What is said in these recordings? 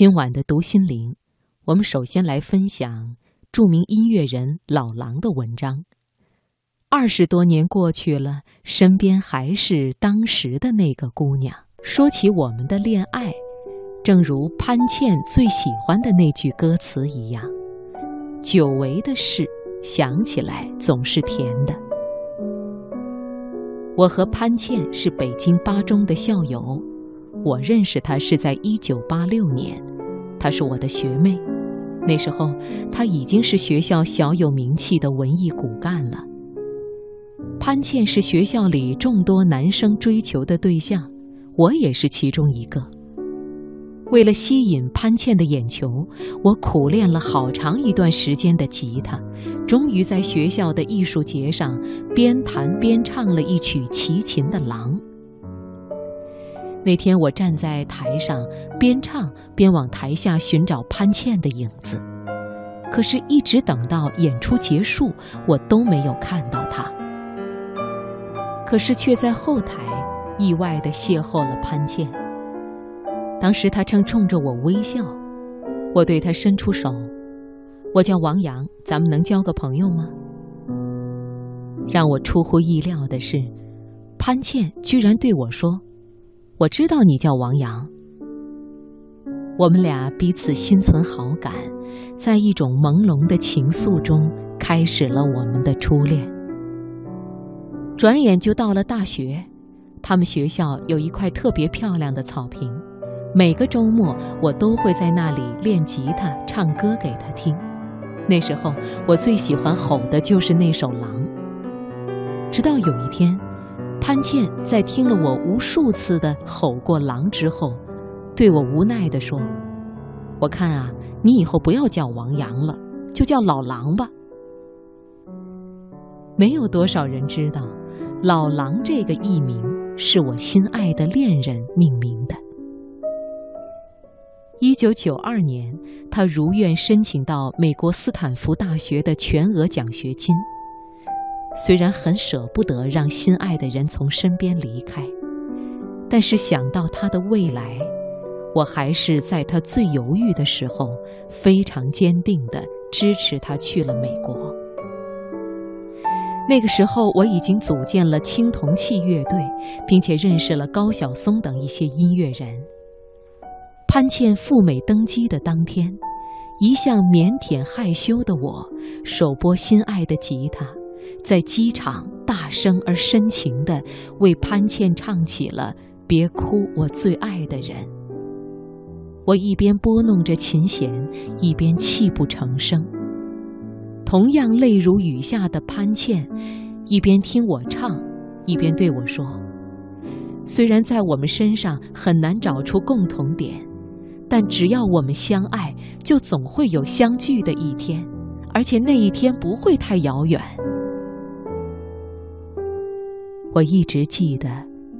今晚的读心灵，我们首先来分享著名音乐人老狼的文章。二十多年过去了，身边还是当时的那个姑娘。说起我们的恋爱，正如潘倩最喜欢的那句歌词一样：“久违的事，想起来总是甜的。”我和潘倩是北京八中的校友。我认识她是在一九八六年，她是我的学妹。那时候，她已经是学校小有名气的文艺骨干了。潘倩是学校里众多男生追求的对象，我也是其中一个。为了吸引潘倩的眼球，我苦练了好长一段时间的吉他，终于在学校的艺术节上边弹边唱了一曲齐秦的《狼》。那天我站在台上，边唱边往台下寻找潘倩的影子，可是，一直等到演出结束，我都没有看到她。可是，却在后台意外地邂逅了潘倩。当时她正冲着我微笑，我对她伸出手：“我叫王阳，咱们能交个朋友吗？”让我出乎意料的是，潘倩居然对我说。我知道你叫王阳，我们俩彼此心存好感，在一种朦胧的情愫中开始了我们的初恋。转眼就到了大学，他们学校有一块特别漂亮的草坪，每个周末我都会在那里练吉他、唱歌给他听。那时候我最喜欢吼的就是那首《狼》，直到有一天。潘倩在听了我无数次的吼过狼之后，对我无奈地说：“我看啊，你以后不要叫王阳了，就叫老狼吧。”没有多少人知道，老狼这个艺名是我心爱的恋人命名的。一九九二年，他如愿申请到美国斯坦福大学的全额奖学金。虽然很舍不得让心爱的人从身边离开，但是想到他的未来，我还是在他最犹豫的时候，非常坚定地支持他去了美国。那个时候，我已经组建了青铜器乐队，并且认识了高晓松等一些音乐人。潘倩赴美登基的当天，一向腼腆害羞的我，手拨心爱的吉他。在机场，大声而深情地为潘倩唱起了《别哭，我最爱的人》。我一边拨弄着琴弦，一边泣不成声。同样泪如雨下的潘倩，一边听我唱，一边对我说：“虽然在我们身上很难找出共同点，但只要我们相爱，就总会有相聚的一天，而且那一天不会太遥远。”我一直记得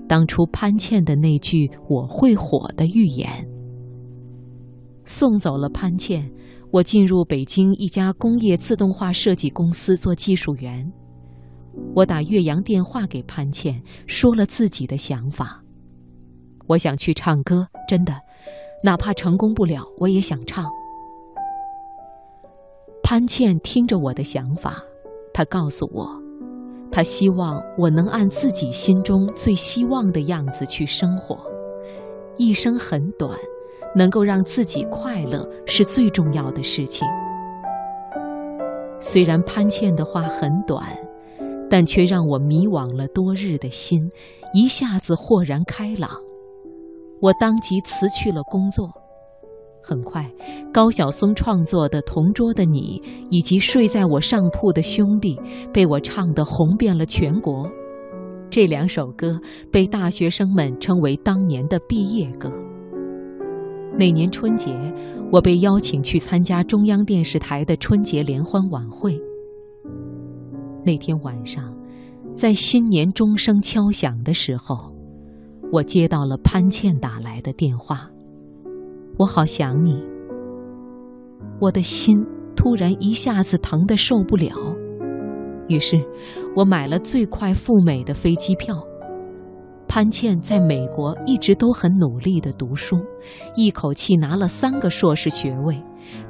当初潘倩的那句“我会火”的预言。送走了潘倩，我进入北京一家工业自动化设计公司做技术员。我打岳阳电话给潘倩，说了自己的想法。我想去唱歌，真的，哪怕成功不了，我也想唱。潘倩听着我的想法，她告诉我。他希望我能按自己心中最希望的样子去生活，一生很短，能够让自己快乐是最重要的事情。虽然潘倩的话很短，但却让我迷惘了多日的心一下子豁然开朗。我当即辞去了工作。很快，高晓松创作的《同桌的你》以及《睡在我上铺的兄弟》被我唱得红遍了全国。这两首歌被大学生们称为当年的毕业歌。那年春节，我被邀请去参加中央电视台的春节联欢晚会。那天晚上，在新年钟声敲响的时候，我接到了潘倩打来的电话。我好想你，我的心突然一下子疼得受不了，于是，我买了最快赴美的飞机票。潘倩在美国一直都很努力地读书，一口气拿了三个硕士学位，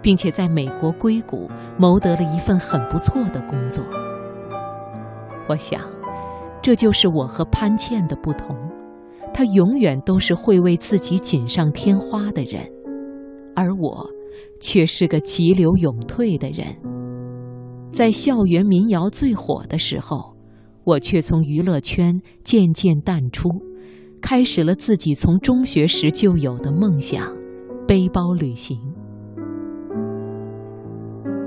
并且在美国硅谷谋得了一份很不错的工作。我想，这就是我和潘倩的不同。她永远都是会为自己锦上添花的人，而我却是个急流勇退的人。在校园民谣最火的时候，我却从娱乐圈渐渐淡出，开始了自己从中学时就有的梦想——背包旅行。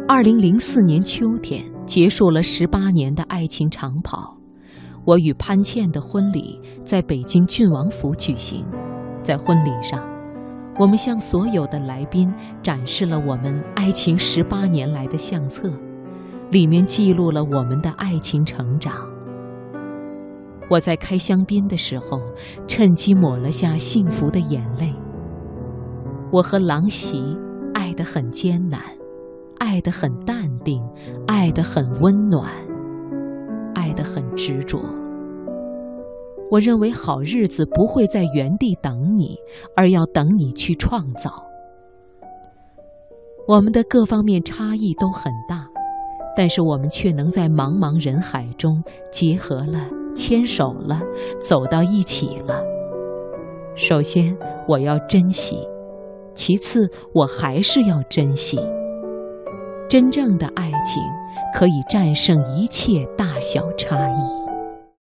二零零四年秋天，结束了十八年的爱情长跑。我与潘倩的婚礼在北京郡王府举行，在婚礼上，我们向所有的来宾展示了我们爱情十八年来的相册，里面记录了我们的爱情成长。我在开香槟的时候，趁机抹了下幸福的眼泪。我和郎媳爱得很艰难，爱得很淡定，爱得很温暖。爱得很执着。我认为好日子不会在原地等你，而要等你去创造。我们的各方面差异都很大，但是我们却能在茫茫人海中结合了、牵手了、走到一起了。首先，我要珍惜；其次，我还是要珍惜。真正的爱情。可以战胜一切大小差异。